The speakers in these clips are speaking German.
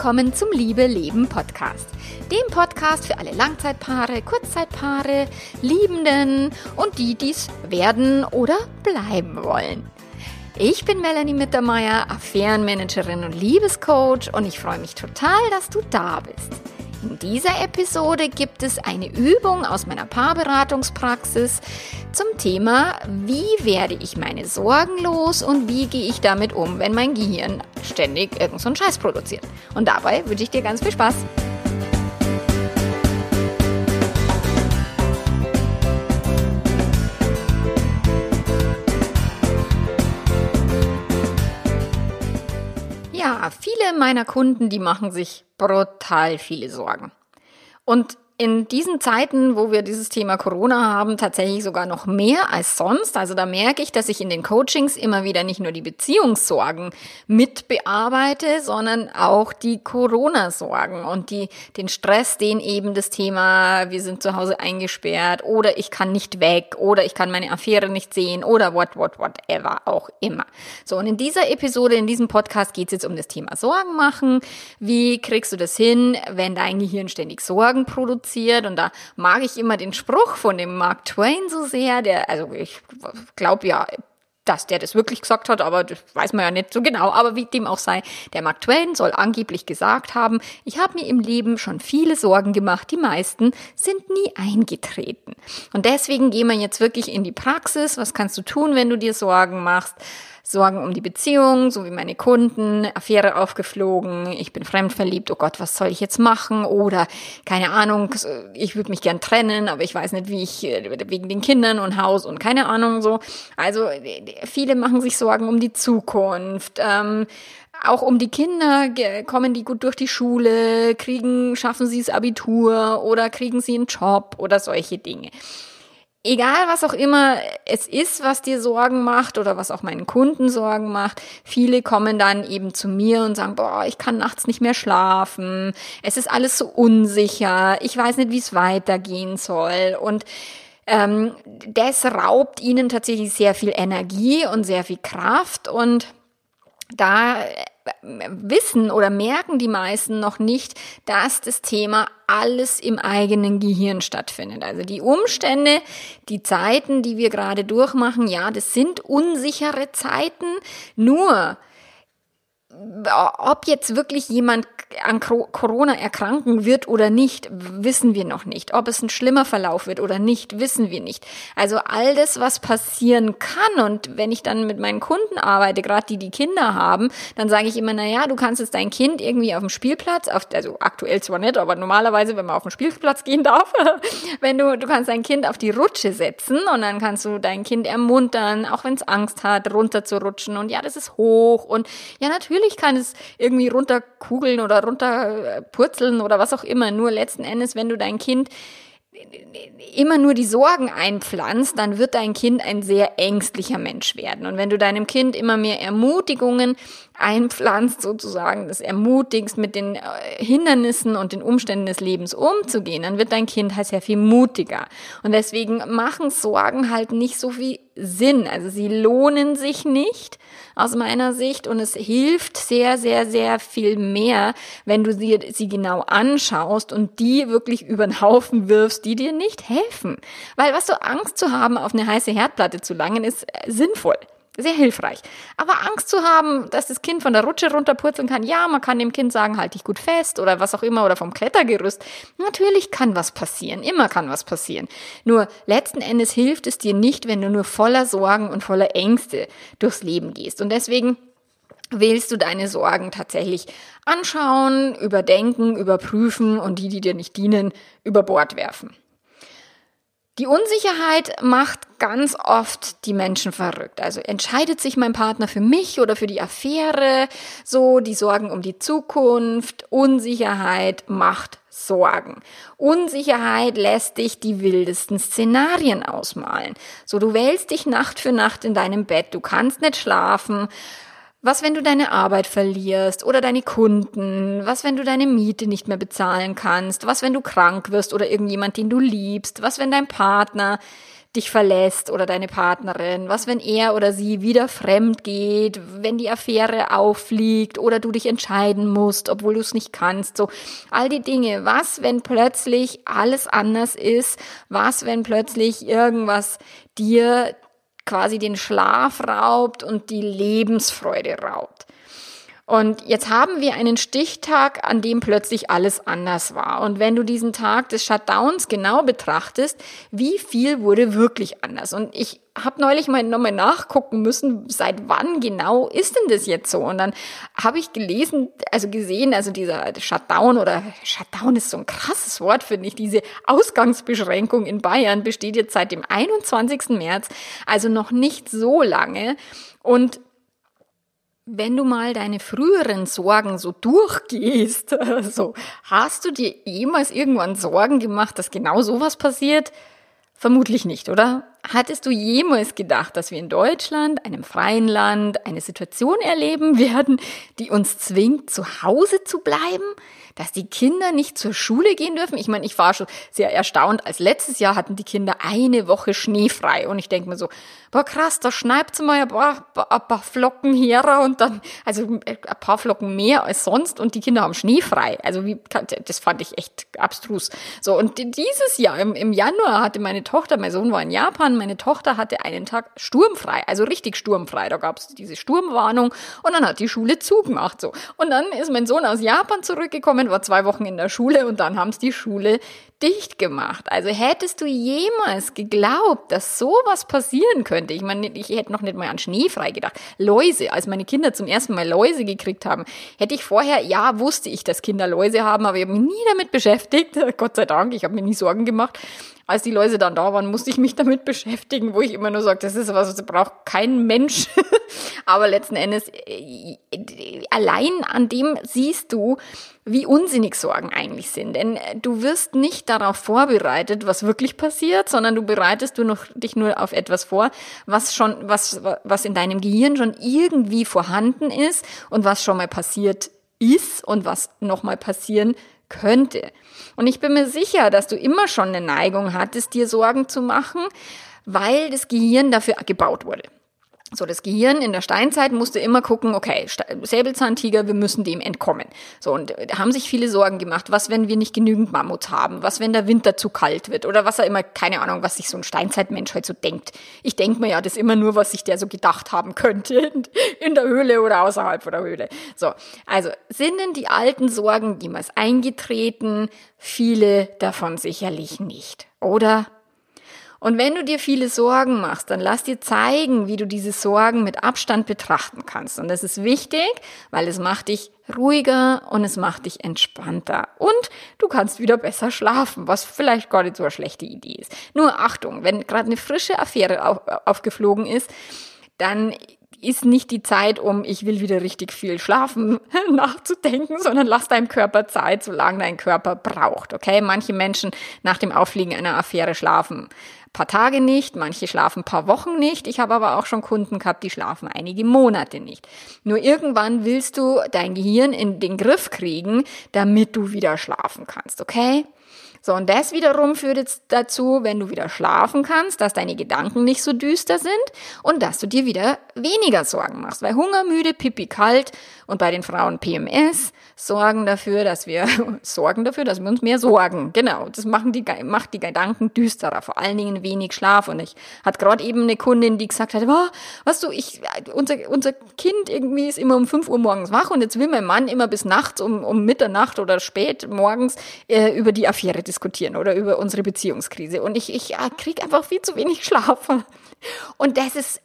willkommen zum Liebe Leben Podcast. Dem Podcast für alle Langzeitpaare, Kurzzeitpaare, Liebenden und die, die es werden oder bleiben wollen. Ich bin Melanie Mittermeier, Affärenmanagerin und Liebescoach und ich freue mich total, dass du da bist. In dieser Episode gibt es eine Übung aus meiner Paarberatungspraxis zum Thema, wie werde ich meine Sorgen los und wie gehe ich damit um, wenn mein Gehirn ständig irgendeinen so Scheiß produziert. Und dabei wünsche ich dir ganz viel Spaß. Ja, viele meiner Kunden, die machen sich brutal viele Sorgen. Und in diesen Zeiten, wo wir dieses Thema Corona haben, tatsächlich sogar noch mehr als sonst. Also da merke ich, dass ich in den Coachings immer wieder nicht nur die Beziehungssorgen mit bearbeite, sondern auch die Corona-Sorgen und die, den Stress, den eben das Thema, wir sind zu Hause eingesperrt oder ich kann nicht weg oder ich kann meine Affäre nicht sehen oder what, what, whatever auch immer. So, und in dieser Episode, in diesem Podcast geht es jetzt um das Thema Sorgen machen. Wie kriegst du das hin, wenn dein Gehirn ständig Sorgen produziert? Produziert. Und da mag ich immer den Spruch von dem Mark Twain so sehr, der, also ich glaube ja, dass der das wirklich gesagt hat, aber das weiß man ja nicht so genau. Aber wie dem auch sei, der Mark Twain soll angeblich gesagt haben, ich habe mir im Leben schon viele Sorgen gemacht, die meisten sind nie eingetreten. Und deswegen gehen wir jetzt wirklich in die Praxis. Was kannst du tun, wenn du dir Sorgen machst? Sorgen um die Beziehung, so wie meine Kunden, Affäre aufgeflogen, ich bin fremdverliebt, oh Gott, was soll ich jetzt machen? Oder keine Ahnung, ich würde mich gern trennen, aber ich weiß nicht, wie ich, wegen den Kindern und Haus und keine Ahnung so. Also viele machen sich Sorgen um die Zukunft. Ähm, auch um die Kinder, kommen die gut durch die Schule, kriegen, schaffen sie das Abitur oder kriegen sie einen Job oder solche Dinge egal was auch immer es ist, was dir Sorgen macht oder was auch meinen Kunden Sorgen macht, viele kommen dann eben zu mir und sagen, boah, ich kann nachts nicht mehr schlafen, es ist alles so unsicher, ich weiß nicht, wie es weitergehen soll. Und ähm, das raubt ihnen tatsächlich sehr viel Energie und sehr viel Kraft und da wissen oder merken die meisten noch nicht, dass das Thema alles im eigenen Gehirn stattfindet. Also die Umstände, die Zeiten, die wir gerade durchmachen, ja, das sind unsichere Zeiten, nur ob jetzt wirklich jemand an Corona erkranken wird oder nicht, wissen wir noch nicht. Ob es ein schlimmer Verlauf wird oder nicht, wissen wir nicht. Also all das, was passieren kann und wenn ich dann mit meinen Kunden arbeite, gerade die, die Kinder haben, dann sage ich immer, na ja, du kannst jetzt dein Kind irgendwie auf dem Spielplatz, auf, also aktuell zwar nicht, aber normalerweise, wenn man auf den Spielplatz gehen darf, wenn du, du kannst dein Kind auf die Rutsche setzen und dann kannst du dein Kind ermuntern, auch wenn es Angst hat, runter zu rutschen und ja, das ist hoch und ja, natürlich kann es irgendwie runterkugeln oder runterpurzeln oder was auch immer. Nur letzten Endes, wenn du dein Kind immer nur die Sorgen einpflanzt, dann wird dein Kind ein sehr ängstlicher Mensch werden. Und wenn du deinem Kind immer mehr Ermutigungen einpflanzt, sozusagen, das ermutigst, mit den äh, Hindernissen und den Umständen des Lebens umzugehen, dann wird dein Kind halt sehr viel mutiger. Und deswegen machen Sorgen halt nicht so viel Sinn. Also sie lohnen sich nicht aus meiner Sicht und es hilft sehr, sehr, sehr viel mehr, wenn du sie, sie genau anschaust und die wirklich über den Haufen wirfst, die dir nicht helfen. Weil was so Angst zu haben, auf eine heiße Herdplatte zu langen, ist äh, sinnvoll sehr hilfreich. Aber Angst zu haben, dass das Kind von der Rutsche runterpurzeln kann, ja, man kann dem Kind sagen, halt dich gut fest oder was auch immer oder vom Klettergerüst. Natürlich kann was passieren, immer kann was passieren. Nur letzten Endes hilft es dir nicht, wenn du nur voller Sorgen und voller Ängste durchs Leben gehst. Und deswegen willst du deine Sorgen tatsächlich anschauen, überdenken, überprüfen und die, die dir nicht dienen, über Bord werfen. Die Unsicherheit macht ganz oft die Menschen verrückt. Also entscheidet sich mein Partner für mich oder für die Affäre, so die Sorgen um die Zukunft, Unsicherheit macht Sorgen. Unsicherheit lässt dich die wildesten Szenarien ausmalen. So du wählst dich Nacht für Nacht in deinem Bett, du kannst nicht schlafen, was, wenn du deine Arbeit verlierst oder deine Kunden? Was, wenn du deine Miete nicht mehr bezahlen kannst? Was, wenn du krank wirst oder irgendjemand, den du liebst? Was, wenn dein Partner dich verlässt oder deine Partnerin? Was, wenn er oder sie wieder fremd geht, wenn die Affäre auffliegt oder du dich entscheiden musst, obwohl du es nicht kannst? So, all die Dinge. Was, wenn plötzlich alles anders ist? Was, wenn plötzlich irgendwas dir quasi den Schlaf raubt und die Lebensfreude raubt? Und jetzt haben wir einen Stichtag, an dem plötzlich alles anders war. Und wenn du diesen Tag des Shutdowns genau betrachtest, wie viel wurde wirklich anders? Und ich habe neulich mal nochmal nachgucken müssen, seit wann genau ist denn das jetzt so? Und dann habe ich gelesen, also gesehen, also dieser Shutdown oder Shutdown ist so ein krasses Wort, finde ich. Diese Ausgangsbeschränkung in Bayern besteht jetzt seit dem 21. März, also noch nicht so lange. Und wenn du mal deine früheren Sorgen so durchgehst, so, hast du dir jemals irgendwann Sorgen gemacht, dass genau sowas passiert? Vermutlich nicht, oder? Hattest du jemals gedacht, dass wir in Deutschland, einem freien Land, eine Situation erleben werden, die uns zwingt, zu Hause zu bleiben? Dass die Kinder nicht zur Schule gehen dürfen? Ich meine, ich war schon sehr erstaunt, als letztes Jahr hatten die Kinder eine Woche schneefrei. Und ich denke mir so, boah krass, da schneit's mal ein paar, ein paar Flocken her und dann, also ein paar Flocken mehr als sonst und die Kinder haben schneefrei. Also wie, das fand ich echt abstrus. So, und dieses Jahr, im, im Januar hatte meine Tochter, mein Sohn war in Japan, meine Tochter hatte einen Tag sturmfrei, also richtig sturmfrei. Da gab es diese Sturmwarnung und dann hat die Schule zugemacht. So. Und dann ist mein Sohn aus Japan zurückgekommen, war zwei Wochen in der Schule und dann haben es die Schule dicht gemacht. Also hättest du jemals geglaubt, dass sowas passieren könnte? Ich meine, ich hätte noch nicht mal an Schneefrei gedacht. Läuse, als meine Kinder zum ersten Mal Läuse gekriegt haben, hätte ich vorher, ja, wusste ich, dass Kinder Läuse haben, aber ich habe mich nie damit beschäftigt. Gott sei Dank, ich habe mir nie Sorgen gemacht als die Läuse dann da waren, musste ich mich damit beschäftigen, wo ich immer nur sage, das ist was, das braucht kein Mensch. Aber letzten Endes, äh, allein an dem siehst du, wie unsinnig Sorgen eigentlich sind. Denn äh, du wirst nicht darauf vorbereitet, was wirklich passiert, sondern du bereitest du noch, dich nur auf etwas vor, was schon, was, was in deinem Gehirn schon irgendwie vorhanden ist und was schon mal passiert ist und was nochmal passieren könnte. Und ich bin mir sicher, dass du immer schon eine Neigung hattest, dir Sorgen zu machen, weil das Gehirn dafür gebaut wurde. So, das Gehirn in der Steinzeit musste immer gucken, okay, Säbelzahntiger, wir müssen dem entkommen. So, und da haben sich viele Sorgen gemacht. Was, wenn wir nicht genügend Mammut haben? Was, wenn der Winter zu kalt wird? Oder was er immer, keine Ahnung, was sich so ein Steinzeitmensch halt so denkt. Ich denke mir ja, das ist immer nur, was sich der so gedacht haben könnte. In der Höhle oder außerhalb von der Höhle. So, also, sind denn die alten Sorgen jemals eingetreten? Viele davon sicherlich nicht. Oder? Und wenn du dir viele Sorgen machst, dann lass dir zeigen, wie du diese Sorgen mit Abstand betrachten kannst. Und das ist wichtig, weil es macht dich ruhiger und es macht dich entspannter. Und du kannst wieder besser schlafen, was vielleicht gar nicht so eine schlechte Idee ist. Nur Achtung, wenn gerade eine frische Affäre auf, aufgeflogen ist, dann ist nicht die Zeit, um ich will wieder richtig viel schlafen nachzudenken, sondern lass deinem Körper Zeit, solange dein Körper braucht. Okay, manche Menschen nach dem Auffliegen einer Affäre schlafen paar Tage nicht, manche schlafen paar Wochen nicht. Ich habe aber auch schon Kunden gehabt, die schlafen einige Monate nicht. Nur irgendwann willst du dein Gehirn in den Griff kriegen, damit du wieder schlafen kannst, okay? So, und das wiederum führt jetzt dazu, wenn du wieder schlafen kannst, dass deine Gedanken nicht so düster sind und dass du dir wieder weniger Sorgen machst. Weil Hunger, müde, Pipi, kalt und bei den Frauen PMS sorgen dafür, dass wir sorgen dafür, dass wir uns mehr sorgen. Genau, das machen die, macht die Gedanken düsterer, vor allen Dingen wenig Schlaf. Und ich hatte gerade eben eine Kundin, die gesagt hat, oh, weißt du, ich, unser, unser Kind irgendwie ist immer um 5 Uhr morgens wach und jetzt will mein Mann immer bis nachts um, um Mitternacht oder spät morgens äh, über die Affäre diskutieren oder über unsere Beziehungskrise. Und ich, ich ja, kriege einfach viel zu wenig Schlaf. Und das ist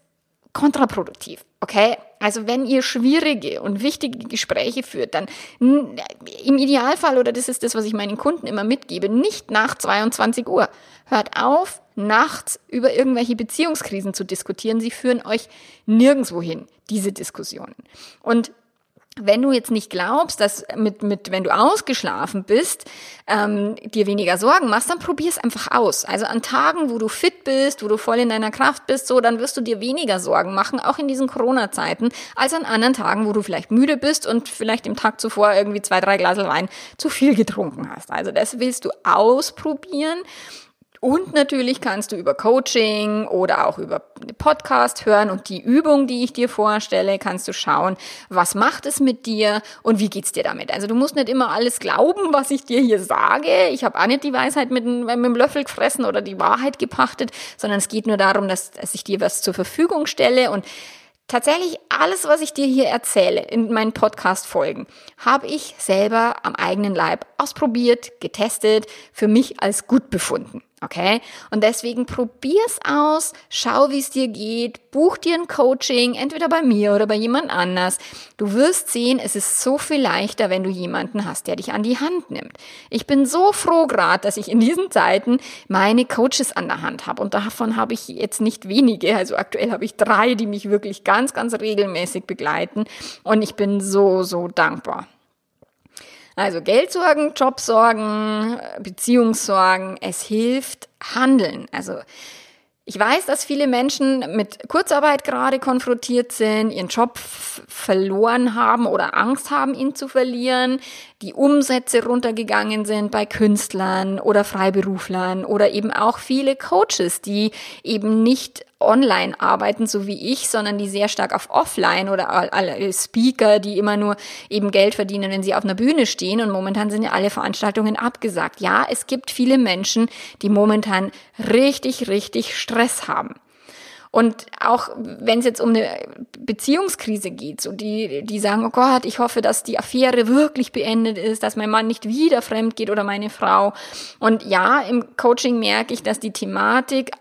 kontraproduktiv. Okay? Also wenn ihr schwierige und wichtige Gespräche führt, dann im Idealfall, oder das ist das, was ich meinen Kunden immer mitgebe, nicht nach 22 Uhr. Hört auf, nachts über irgendwelche Beziehungskrisen zu diskutieren. Sie führen euch nirgendwo hin, diese Diskussionen. Und wenn du jetzt nicht glaubst, dass mit, mit wenn du ausgeschlafen bist, ähm, dir weniger Sorgen machst, dann probier es einfach aus. Also an Tagen, wo du fit bist, wo du voll in deiner Kraft bist, so, dann wirst du dir weniger Sorgen machen, auch in diesen Corona-Zeiten, als an anderen Tagen, wo du vielleicht müde bist und vielleicht im Tag zuvor irgendwie zwei, drei Glas Wein zu viel getrunken hast. Also das willst du ausprobieren Und natürlich kannst du über Coaching oder auch über Podcast hören und die Übung, die ich dir vorstelle, kannst du schauen, was macht es mit dir und wie geht's dir damit. Also du musst nicht immer alles glauben, was ich dir hier sage. Ich habe auch nicht die Weisheit mit, mit dem Löffel gefressen oder die Wahrheit gepachtet, sondern es geht nur darum, dass, dass ich dir was zur Verfügung stelle und Tatsächlich alles, was ich dir hier erzähle in meinen Podcast-Folgen, habe ich selber am eigenen Leib ausprobiert, getestet, für mich als gut befunden. Okay? Und deswegen probier's aus, schau, wie es dir geht, buch dir ein Coaching, entweder bei mir oder bei jemand anders. Du wirst sehen, es ist so viel leichter, wenn du jemanden hast, der dich an die Hand nimmt. Ich bin so froh gerade, dass ich in diesen Zeiten meine Coaches an der Hand habe. Und davon habe ich jetzt nicht wenige. Also aktuell habe ich drei, die mich wirklich ganz, ganz regelmäßig begleiten. Und ich bin so, so dankbar. Also Geldsorgen, Jobsorgen, Beziehungssorgen, es hilft handeln. Also ich weiß, dass viele Menschen mit Kurzarbeit gerade konfrontiert sind, ihren Job verloren haben oder Angst haben, ihn zu verlieren, die Umsätze runtergegangen sind bei Künstlern oder Freiberuflern oder eben auch viele Coaches, die eben nicht online arbeiten, so wie ich, sondern die sehr stark auf offline oder alle Speaker, die immer nur eben Geld verdienen, wenn sie auf einer Bühne stehen. Und momentan sind ja alle Veranstaltungen abgesagt. Ja, es gibt viele Menschen, die momentan richtig, richtig Stress haben. Und auch wenn es jetzt um eine Beziehungskrise geht, so die, die sagen, oh Gott, ich hoffe, dass die Affäre wirklich beendet ist, dass mein Mann nicht wieder fremd geht oder meine Frau. Und ja, im Coaching merke ich, dass die Thematik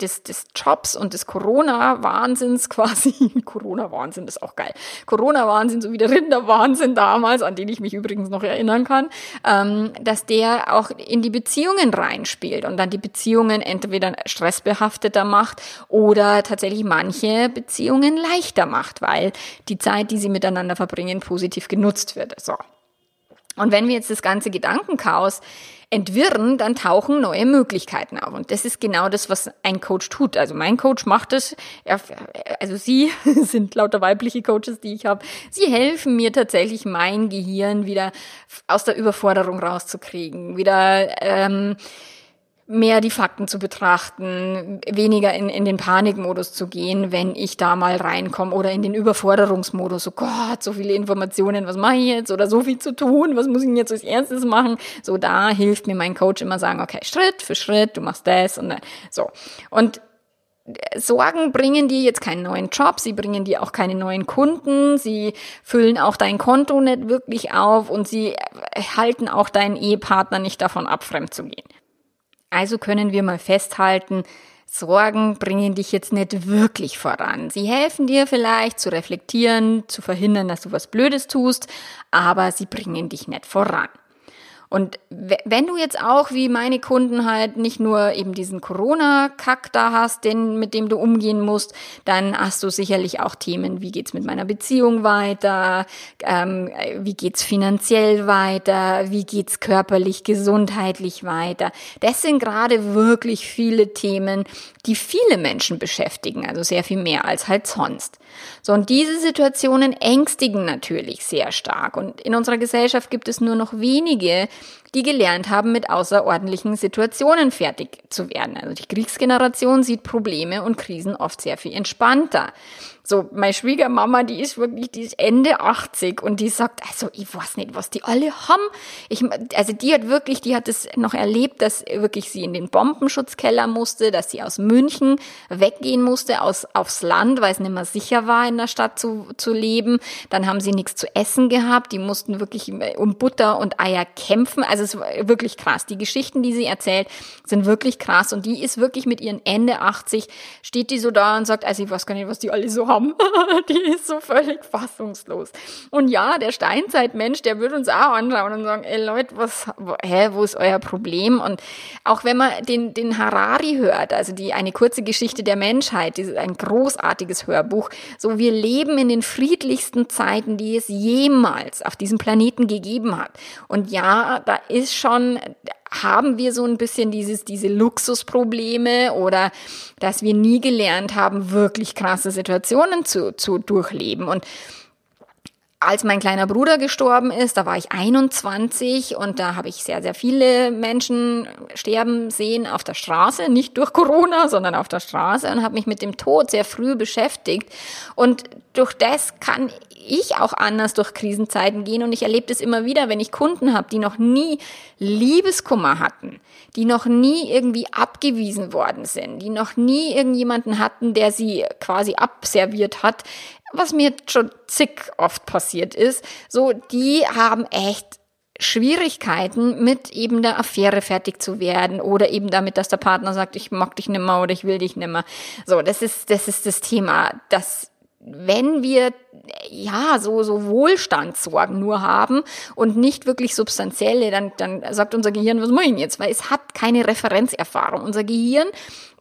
des, des Jobs und des Corona-Wahnsinns quasi, Corona-Wahnsinn ist auch geil, Corona-Wahnsinn, so wie der Rinderwahnsinn damals, an den ich mich übrigens noch erinnern kann, ähm, dass der auch in die Beziehungen reinspielt und dann die Beziehungen entweder stressbehafteter macht oder tatsächlich manche Beziehungen leichter macht, weil die Zeit, die sie miteinander verbringen, positiv genutzt wird. So. Und wenn wir jetzt das ganze Gedankenchaos entwirren, dann tauchen neue Möglichkeiten auf. Und das ist genau das, was ein Coach tut. Also mein Coach macht es, also sie sind lauter weibliche Coaches, die ich habe, sie helfen mir tatsächlich, mein Gehirn wieder aus der Überforderung rauszukriegen, wieder ähm, mehr die Fakten zu betrachten, weniger in, in den Panikmodus zu gehen, wenn ich da mal reinkomme oder in den Überforderungsmodus. So Gott, so viele Informationen, was mache ich jetzt? Oder so viel zu tun, was muss ich jetzt als erstes machen? So da hilft mir mein Coach immer sagen, okay, Schritt für Schritt, du machst das und so. Und Sorgen bringen dir jetzt keinen neuen Job, sie bringen dir auch keine neuen Kunden, sie füllen auch dein Konto nicht wirklich auf und sie halten auch deinen Ehepartner nicht davon ab, fremd zu gehen. Also können wir mal festhalten, Sorgen bringen dich jetzt nicht wirklich voran. Sie helfen dir vielleicht zu reflektieren, zu verhindern, dass du was Blödes tust, aber sie bringen dich nicht voran. Und wenn du jetzt auch wie meine Kunden halt nicht nur eben diesen Corona-Kack da hast, den, mit dem du umgehen musst, dann hast du sicherlich auch Themen, wie geht's mit meiner Beziehung weiter, ähm, wie geht's finanziell weiter, wie geht's körperlich, gesundheitlich weiter. Das sind gerade wirklich viele Themen, die viele Menschen beschäftigen, also sehr viel mehr als halt sonst. So, und diese Situationen ängstigen natürlich sehr stark. Und in unserer Gesellschaft gibt es nur noch wenige, die gelernt haben, mit außerordentlichen Situationen fertig zu werden. Also die Kriegsgeneration sieht Probleme und Krisen oft sehr viel entspannter. So, meine Schwiegermama, die ist wirklich, die ist Ende 80 und die sagt, also ich weiß nicht, was die alle haben. Ich, also die hat wirklich, die hat es noch erlebt, dass wirklich sie in den Bombenschutzkeller musste, dass sie aus München weggehen musste, aus, aufs Land, weil es nicht mehr sicher war, in der Stadt zu, zu leben. Dann haben sie nichts zu essen gehabt, die mussten wirklich um Butter und Eier kämpfen. Also es war wirklich krass. Die Geschichten, die sie erzählt, sind wirklich krass und die ist wirklich mit ihren Ende 80, steht die so da und sagt, also ich weiß gar nicht, was die alle so haben haben. die ist so völlig fassungslos. Und ja, der Steinzeitmensch, der würde uns auch anschauen und sagen, ey Leute, was, hä, wo ist euer Problem? Und auch wenn man den, den Harari hört, also die, eine kurze Geschichte der Menschheit, dieses, ein großartiges Hörbuch, so wir leben in den friedlichsten Zeiten, die es jemals auf diesem Planeten gegeben hat. Und ja, da ist schon haben wir so ein bisschen dieses, diese Luxusprobleme oder dass wir nie gelernt haben, wirklich krasse Situationen zu, zu durchleben. Und als mein kleiner Bruder gestorben ist, da war ich 21 und da habe ich sehr, sehr viele Menschen sterben sehen auf der Straße, nicht durch Corona, sondern auf der Straße und habe mich mit dem Tod sehr früh beschäftigt. Und durch das kann ich auch anders durch Krisenzeiten gehen und ich erlebe das immer wieder, wenn ich Kunden habe, die noch nie Liebeskummer hatten, die noch nie irgendwie abgewiesen worden sind, die noch nie irgendjemanden hatten, der sie quasi abserviert hat, was mir schon zig oft passiert ist, so, die haben echt Schwierigkeiten mit eben der Affäre fertig zu werden oder eben damit, dass der Partner sagt, ich mag dich nimmer oder ich will dich nimmer. So, das ist, das ist das Thema, dass wenn wir ja so so Wohlstandssorgen nur haben und nicht wirklich substanzielle, dann dann sagt unser Gehirn, was mache ich jetzt? Weil es hat keine Referenzerfahrung. Unser Gehirn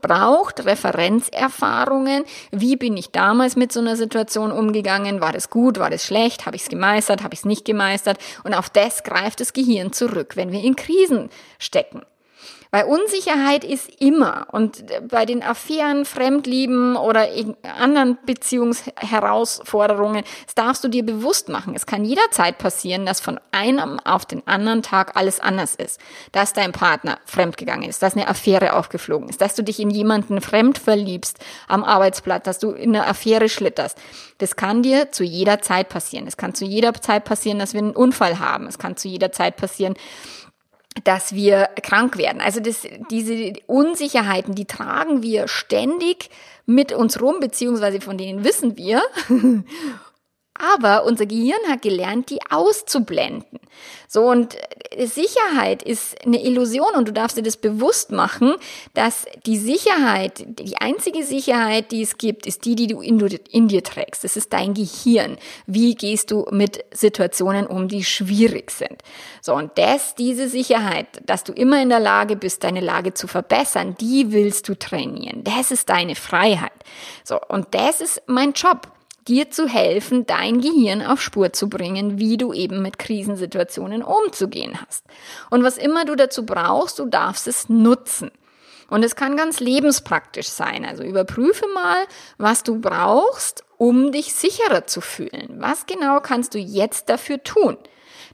braucht Referenzerfahrungen. Wie bin ich damals mit so einer Situation umgegangen? War das gut? War das schlecht? Habe ich es gemeistert? Habe ich es nicht gemeistert? Und auf das greift das Gehirn zurück, wenn wir in Krisen stecken. Weil Unsicherheit ist immer und bei den Affären, Fremdlieben oder anderen Beziehungsherausforderungen, das darfst du dir bewusst machen. Es kann jederzeit passieren, dass von einem auf den anderen Tag alles anders ist. Dass dein Partner fremdgegangen ist, dass eine Affäre aufgeflogen ist, dass du dich in jemanden fremd verliebst am Arbeitsplatz, dass du in eine Affäre schlitterst. Das kann dir zu jeder Zeit passieren. Es kann zu jeder Zeit passieren, dass wir einen Unfall haben. Es kann zu jeder Zeit passieren, dass wir krank werden. Also das, diese Unsicherheiten, die tragen wir ständig mit uns rum, beziehungsweise von denen wissen wir. Aber unser Gehirn hat gelernt, die auszublenden. So, und äh, Sicherheit ist eine Illusion und du darfst dir das bewusst machen, dass die Sicherheit, die einzige Sicherheit, die es gibt, ist die, die du in, in dir trägst. Das ist dein Gehirn. Wie gehst du mit Situationen um, die schwierig sind? So, und das, diese Sicherheit, dass du immer in der Lage bist, deine Lage zu verbessern, die willst du trainieren. Das ist deine Freiheit. So, und das ist mein Job dir zu helfen, dein Gehirn auf Spur zu bringen, wie du eben mit Krisensituationen umzugehen hast. Und was immer du dazu brauchst, du darfst es nutzen. Und es kann ganz lebenspraktisch sein. Also überprüfe mal, was du brauchst, um dich sicherer zu fühlen. Was genau kannst du jetzt dafür tun?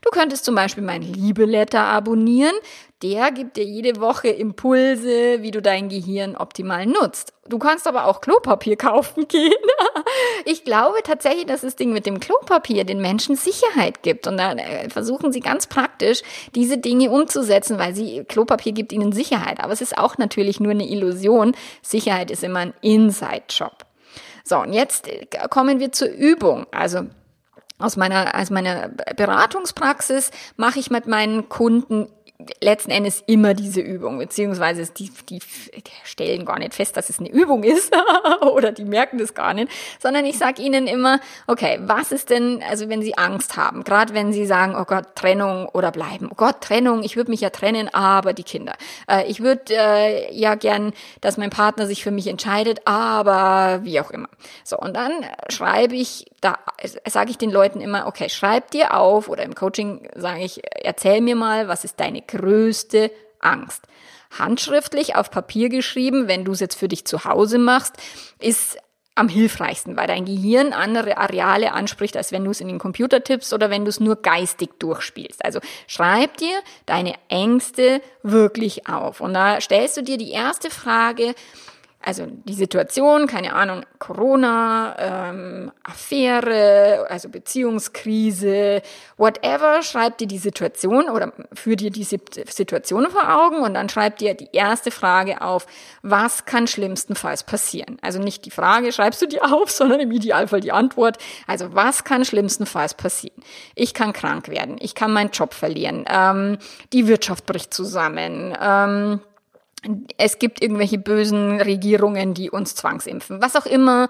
Du könntest zum Beispiel mein Liebeletter abonnieren. Der gibt dir jede Woche Impulse, wie du dein Gehirn optimal nutzt. Du kannst aber auch Klopapier kaufen gehen. Ich glaube tatsächlich, dass das Ding mit dem Klopapier den Menschen Sicherheit gibt. Und da äh, versuchen sie ganz praktisch, diese Dinge umzusetzen, weil sie, Klopapier gibt ihnen Sicherheit. Aber es ist auch natürlich nur eine Illusion. Sicherheit ist immer ein Inside-Job. So, und jetzt äh, kommen wir zur Übung. Also, aus meiner, aus meiner Beratungspraxis mache ich mit meinen Kunden letzten Endes immer diese Übung, beziehungsweise die, die, stellen gar nicht fest, dass es eine Übung ist oder die merken das gar nicht, sondern ich sage ihnen immer, okay, was ist denn, also wenn sie Angst haben, gerade wenn sie sagen, oh Gott, Trennung oder bleiben, oh Gott, Trennung, ich würde mich ja trennen, aber die Kinder. Äh, ich würde äh, ja gern, dass mein Partner sich für mich entscheidet, aber wie auch immer. So, und dann schreibe ich, da sage ich den Leuten immer, okay, schreib dir auf oder im Coaching sage ich, erzähl mir mal, was ist deine größte Angst. Handschriftlich auf Papier geschrieben, wenn du es jetzt für dich zu Hause machst, ist am hilfreichsten, weil dein Gehirn andere Areale anspricht, als wenn du es in den Computer tippst oder wenn du es nur geistig durchspielst. Also schreib dir deine Ängste wirklich auf. Und da stellst du dir die erste Frage, also die Situation, keine Ahnung, Corona, ähm, Affäre, also Beziehungskrise, whatever, schreib dir die Situation oder führ dir diese Situation vor Augen und dann schreib dir die erste Frage auf, was kann schlimmstenfalls passieren? Also nicht die Frage schreibst du dir auf, sondern im Idealfall die Antwort. Also was kann schlimmstenfalls passieren? Ich kann krank werden, ich kann meinen Job verlieren, ähm, die Wirtschaft bricht zusammen, ähm, es gibt irgendwelche bösen Regierungen, die uns zwangsimpfen. Was auch immer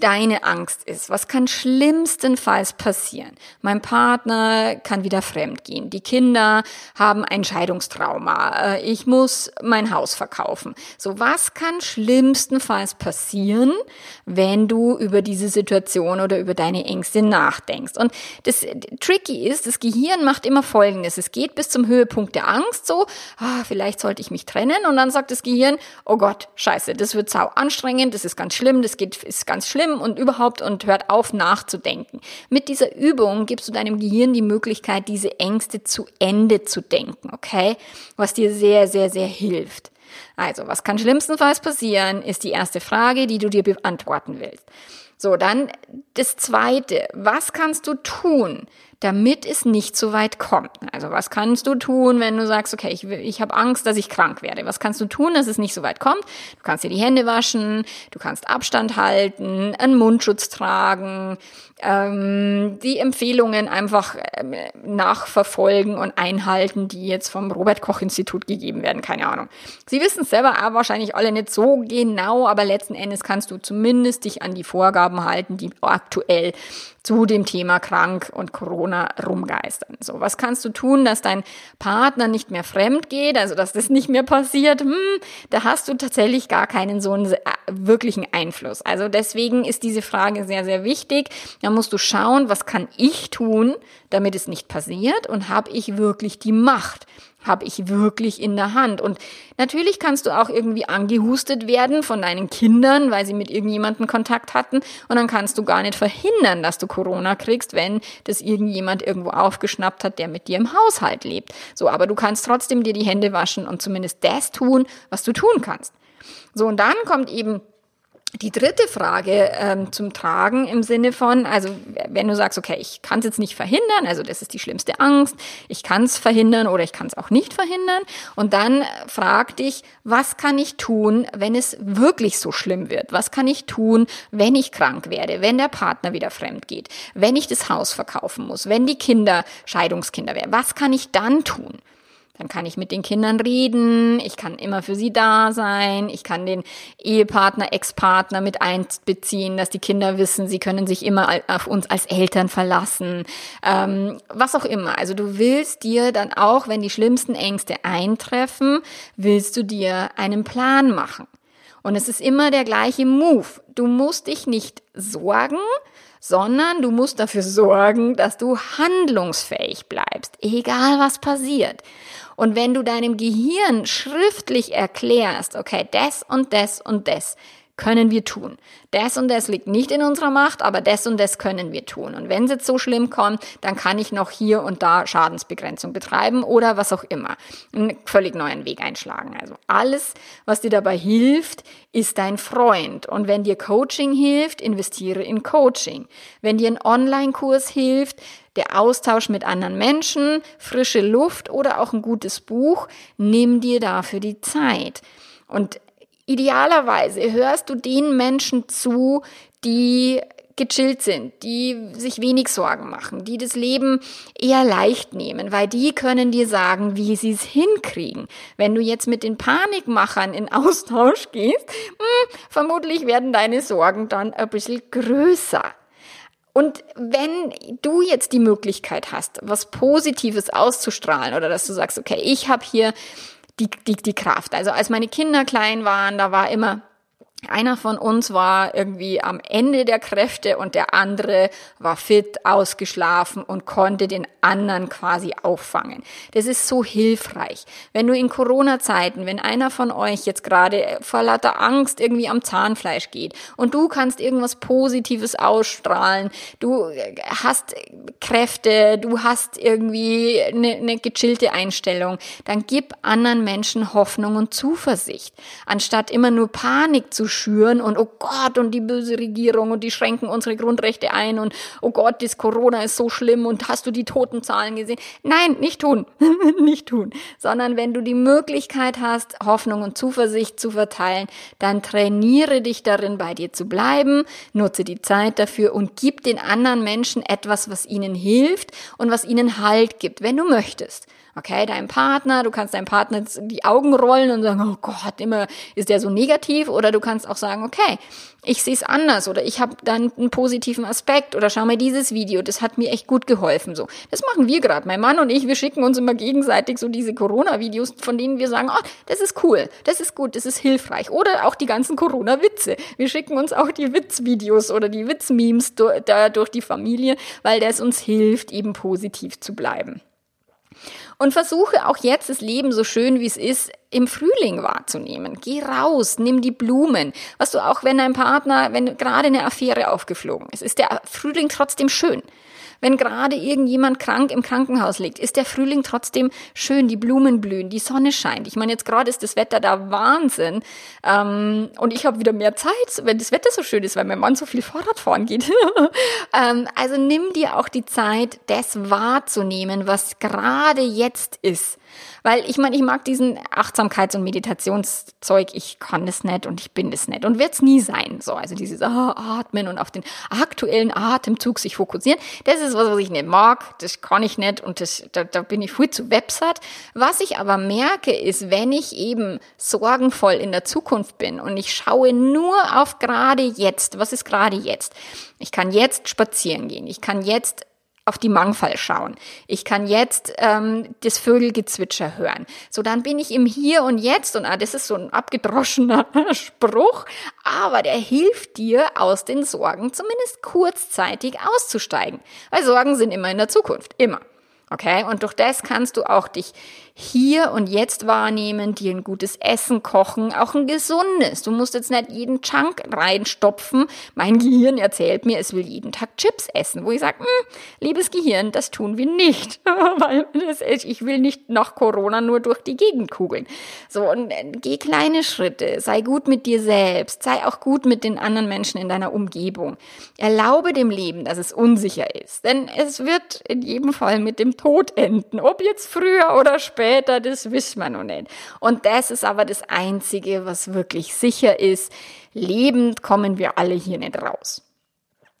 deine Angst ist. Was kann schlimmstenfalls passieren? Mein Partner kann wieder fremd gehen. Die Kinder haben ein Scheidungstrauma. Äh, ich muss mein Haus verkaufen. So, was kann schlimmstenfalls passieren, wenn du über diese Situation oder über deine Ängste nachdenkst? Und das Tricky ist, das Gehirn macht immer Folgendes. Es geht bis zum Höhepunkt der Angst so, ah, vielleicht sollte ich mich trennen. Und dann sagt das Gehirn, oh Gott, scheiße, das wird sau anstrengend, das ist ganz schlimm, das geht, ist ganz schlimm schlimm und überhaupt und hört auf nachzudenken. Mit dieser Übung gibst du deinem Gehirn die Möglichkeit, diese Ängste zu Ende zu denken, okay? Was dir sehr, sehr, sehr hilft. Also, was kann schlimmstenfalls passieren, ist die erste Frage, die du dir beantworten willst. So, dann das zweite. Was kannst du tun, damit es nicht so weit kommt. Also was kannst du tun, wenn du sagst, okay, ich, ich habe Angst, dass ich krank werde? Was kannst du tun, dass es nicht so weit kommt? Du kannst dir die Hände waschen, du kannst Abstand halten, einen Mundschutz tragen, ähm, die Empfehlungen einfach ähm, nachverfolgen und einhalten, die jetzt vom Robert Koch Institut gegeben werden. Keine Ahnung. Sie wissen es selber auch wahrscheinlich alle nicht so genau, aber letzten Endes kannst du zumindest dich an die Vorgaben halten, die aktuell zu dem Thema krank und Corona rumgeistern. So, was kannst du tun, dass dein Partner nicht mehr fremd geht, also dass das nicht mehr passiert? Hm, da hast du tatsächlich gar keinen so einen äh, wirklichen Einfluss. Also deswegen ist diese Frage sehr, sehr wichtig. Da musst du schauen, was kann ich tun, damit es nicht passiert und habe ich wirklich die Macht? Habe ich wirklich in der Hand. Und natürlich kannst du auch irgendwie angehustet werden von deinen Kindern, weil sie mit irgendjemandem Kontakt hatten. Und dann kannst du gar nicht verhindern, dass du Corona kriegst, wenn das irgendjemand irgendwo aufgeschnappt hat, der mit dir im Haushalt lebt. So, aber du kannst trotzdem dir die Hände waschen und zumindest das tun, was du tun kannst. So, und dann kommt eben die dritte Frage ähm, zum Tragen im Sinne von, also wenn du sagst, okay, ich kann es jetzt nicht verhindern, also das ist die schlimmste Angst, ich kann es verhindern oder ich kann es auch nicht verhindern. Und dann frag dich, was kann ich tun, wenn es wirklich so schlimm wird? Was kann ich tun, wenn ich krank werde, wenn der Partner wieder fremd geht, wenn ich das Haus verkaufen muss, wenn die Kinder Scheidungskinder werden? Was kann ich dann tun? Dann kann ich mit den Kindern reden, ich kann immer für sie da sein, ich kann den Ehepartner, Ex-Partner mit einbeziehen, dass die Kinder wissen, sie können sich immer auf uns als Eltern verlassen, ähm, was auch immer. Also du willst dir dann auch, wenn die schlimmsten Ängste eintreffen, willst du dir einen Plan machen. Und es ist immer der gleiche Move. Du musst dich nicht sorgen, sondern du musst dafür sorgen, dass du handlungsfähig bleibst, egal was passiert. Und wenn du deinem Gehirn schriftlich erklärst, okay, das und das und das können wir tun. Das und das liegt nicht in unserer Macht, aber das und das können wir tun. Und wenn es jetzt so schlimm kommt, dann kann ich noch hier und da Schadensbegrenzung betreiben oder was auch immer. Einen völlig neuen Weg einschlagen. Also alles, was dir dabei hilft, ist dein Freund. Und wenn dir Coaching hilft, investiere in Coaching. Wenn dir ein Online-Kurs hilft, der Austausch mit anderen Menschen, frische Luft oder auch ein gutes Buch, nimm dir dafür die Zeit. Und idealerweise hörst du den Menschen zu, die gechillt sind, die sich wenig Sorgen machen, die das Leben eher leicht nehmen, weil die können dir sagen, wie sie es hinkriegen. Wenn du jetzt mit den Panikmachern in Austausch gehst, hm, vermutlich werden deine Sorgen dann ein bisschen größer. Und wenn du jetzt die Möglichkeit hast, was Positives auszustrahlen oder dass du sagst, okay, ich habe hier die, die, die Kraft. Also als meine Kinder klein waren, da war immer einer von uns war irgendwie am Ende der Kräfte und der andere war fit, ausgeschlafen und konnte den anderen quasi auffangen. Das ist so hilfreich. Wenn du in Corona-Zeiten, wenn einer von euch jetzt gerade vor lauter Angst irgendwie am Zahnfleisch geht und du kannst irgendwas Positives ausstrahlen, du hast Kräfte, du hast irgendwie eine, eine gechillte Einstellung, dann gib anderen Menschen Hoffnung und Zuversicht, anstatt immer nur Panik zu schüren und oh Gott und die böse Regierung und die schränken unsere Grundrechte ein und oh Gott, das Corona ist so schlimm und hast du die Totenzahlen gesehen? Nein, nicht tun, nicht tun, sondern wenn du die Möglichkeit hast, Hoffnung und Zuversicht zu verteilen, dann trainiere dich darin, bei dir zu bleiben, nutze die Zeit dafür und gib den anderen Menschen etwas, was ihnen hilft und was ihnen Halt gibt, wenn du möchtest. Okay, dein Partner, du kannst deinem Partner die Augen rollen und sagen, oh Gott, immer ist der so negativ. Oder du kannst auch sagen, okay, ich sehe es anders oder ich habe dann einen positiven Aspekt oder schau mal dieses Video, das hat mir echt gut geholfen. So, das machen wir gerade. Mein Mann und ich, wir schicken uns immer gegenseitig so diese Corona-Videos, von denen wir sagen, oh, das ist cool, das ist gut, das ist hilfreich. Oder auch die ganzen Corona-Witze. Wir schicken uns auch die Witzvideos oder die Witzmemes da durch die Familie, weil das uns hilft, eben positiv zu bleiben. Und versuche auch jetzt das Leben so schön wie es ist im Frühling wahrzunehmen. Geh raus, nimm die Blumen. Was du auch, wenn dein Partner, wenn gerade eine Affäre aufgeflogen ist, ist der Frühling trotzdem schön. Wenn gerade irgendjemand krank im Krankenhaus liegt, ist der Frühling trotzdem schön, die Blumen blühen, die Sonne scheint. Ich meine, jetzt gerade ist das Wetter da Wahnsinn. Ähm, und ich habe wieder mehr Zeit, wenn das Wetter so schön ist, weil mein Mann so viel Fahrradfahren geht. ähm, also nimm dir auch die Zeit, das wahrzunehmen, was gerade jetzt ist. Weil ich meine, ich mag diesen Achtsamkeits- und Meditationszeug, ich kann das nicht und ich bin das nicht und wird es nie sein. So, also dieses ah, Atmen und auf den aktuellen Atemzug sich fokussieren, das ist was, was ich nicht mag, das kann ich nicht und das, da, da bin ich viel zu websat. Was ich aber merke, ist, wenn ich eben sorgenvoll in der Zukunft bin und ich schaue nur auf gerade jetzt, was ist gerade jetzt? Ich kann jetzt spazieren gehen, ich kann jetzt auf die Mangfall schauen. Ich kann jetzt ähm, das Vögelgezwitscher hören. So, dann bin ich im Hier und Jetzt und ah, das ist so ein abgedroschener Spruch, aber der hilft dir aus den Sorgen zumindest kurzzeitig auszusteigen. Weil Sorgen sind immer in der Zukunft, immer. Okay, und durch das kannst du auch dich hier und jetzt wahrnehmen, dir ein gutes Essen kochen, auch ein gesundes. Du musst jetzt nicht jeden Chunk reinstopfen. Mein Gehirn erzählt mir, es will jeden Tag Chips essen, wo ich sage, hm, liebes Gehirn, das tun wir nicht, weil das, ich will nicht nach Corona nur durch die Gegend kugeln. So, und äh, geh kleine Schritte, sei gut mit dir selbst, sei auch gut mit den anderen Menschen in deiner Umgebung. Erlaube dem Leben, dass es unsicher ist, denn es wird in jedem Fall mit dem Tod enden, ob jetzt früher oder später später, das wissen wir noch nicht. Und das ist aber das Einzige, was wirklich sicher ist. Lebend kommen wir alle hier nicht raus.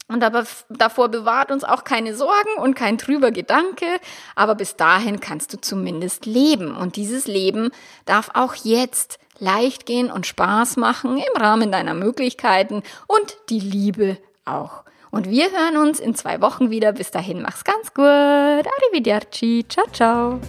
Und aber davor bewahrt uns auch keine Sorgen und kein trüber Gedanke. Aber bis dahin kannst du zumindest leben. Und dieses Leben darf auch jetzt leicht gehen und Spaß machen im Rahmen deiner Möglichkeiten und die Liebe auch. Und wir hören uns in zwei Wochen wieder. Bis dahin, mach's ganz gut. Arrivederci. Ciao, ciao.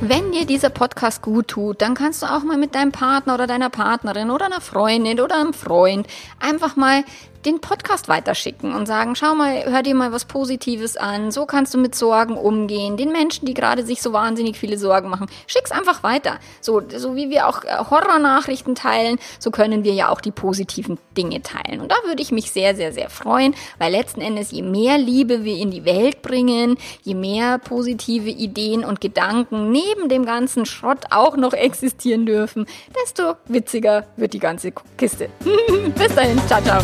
Wenn dir dieser Podcast gut tut, dann kannst du auch mal mit deinem Partner oder deiner Partnerin oder einer Freundin oder einem Freund einfach mal den Podcast weiterschicken und sagen, schau mal, hör dir mal was Positives an, so kannst du mit Sorgen umgehen. Den Menschen, die gerade sich so wahnsinnig viele Sorgen machen, schick's einfach weiter. So, so wie wir auch äh, Horrornachrichten teilen, so können wir ja auch die positiven Dinge teilen. Und da würde ich mich sehr, sehr, sehr freuen, weil letzten Endes, je mehr Liebe wir in die Welt bringen, je mehr positive Ideen und Gedanken neben dem ganzen Schrott auch noch existieren dürfen, desto witziger wird die ganze Kiste. Bis dahin, ciao, ciao.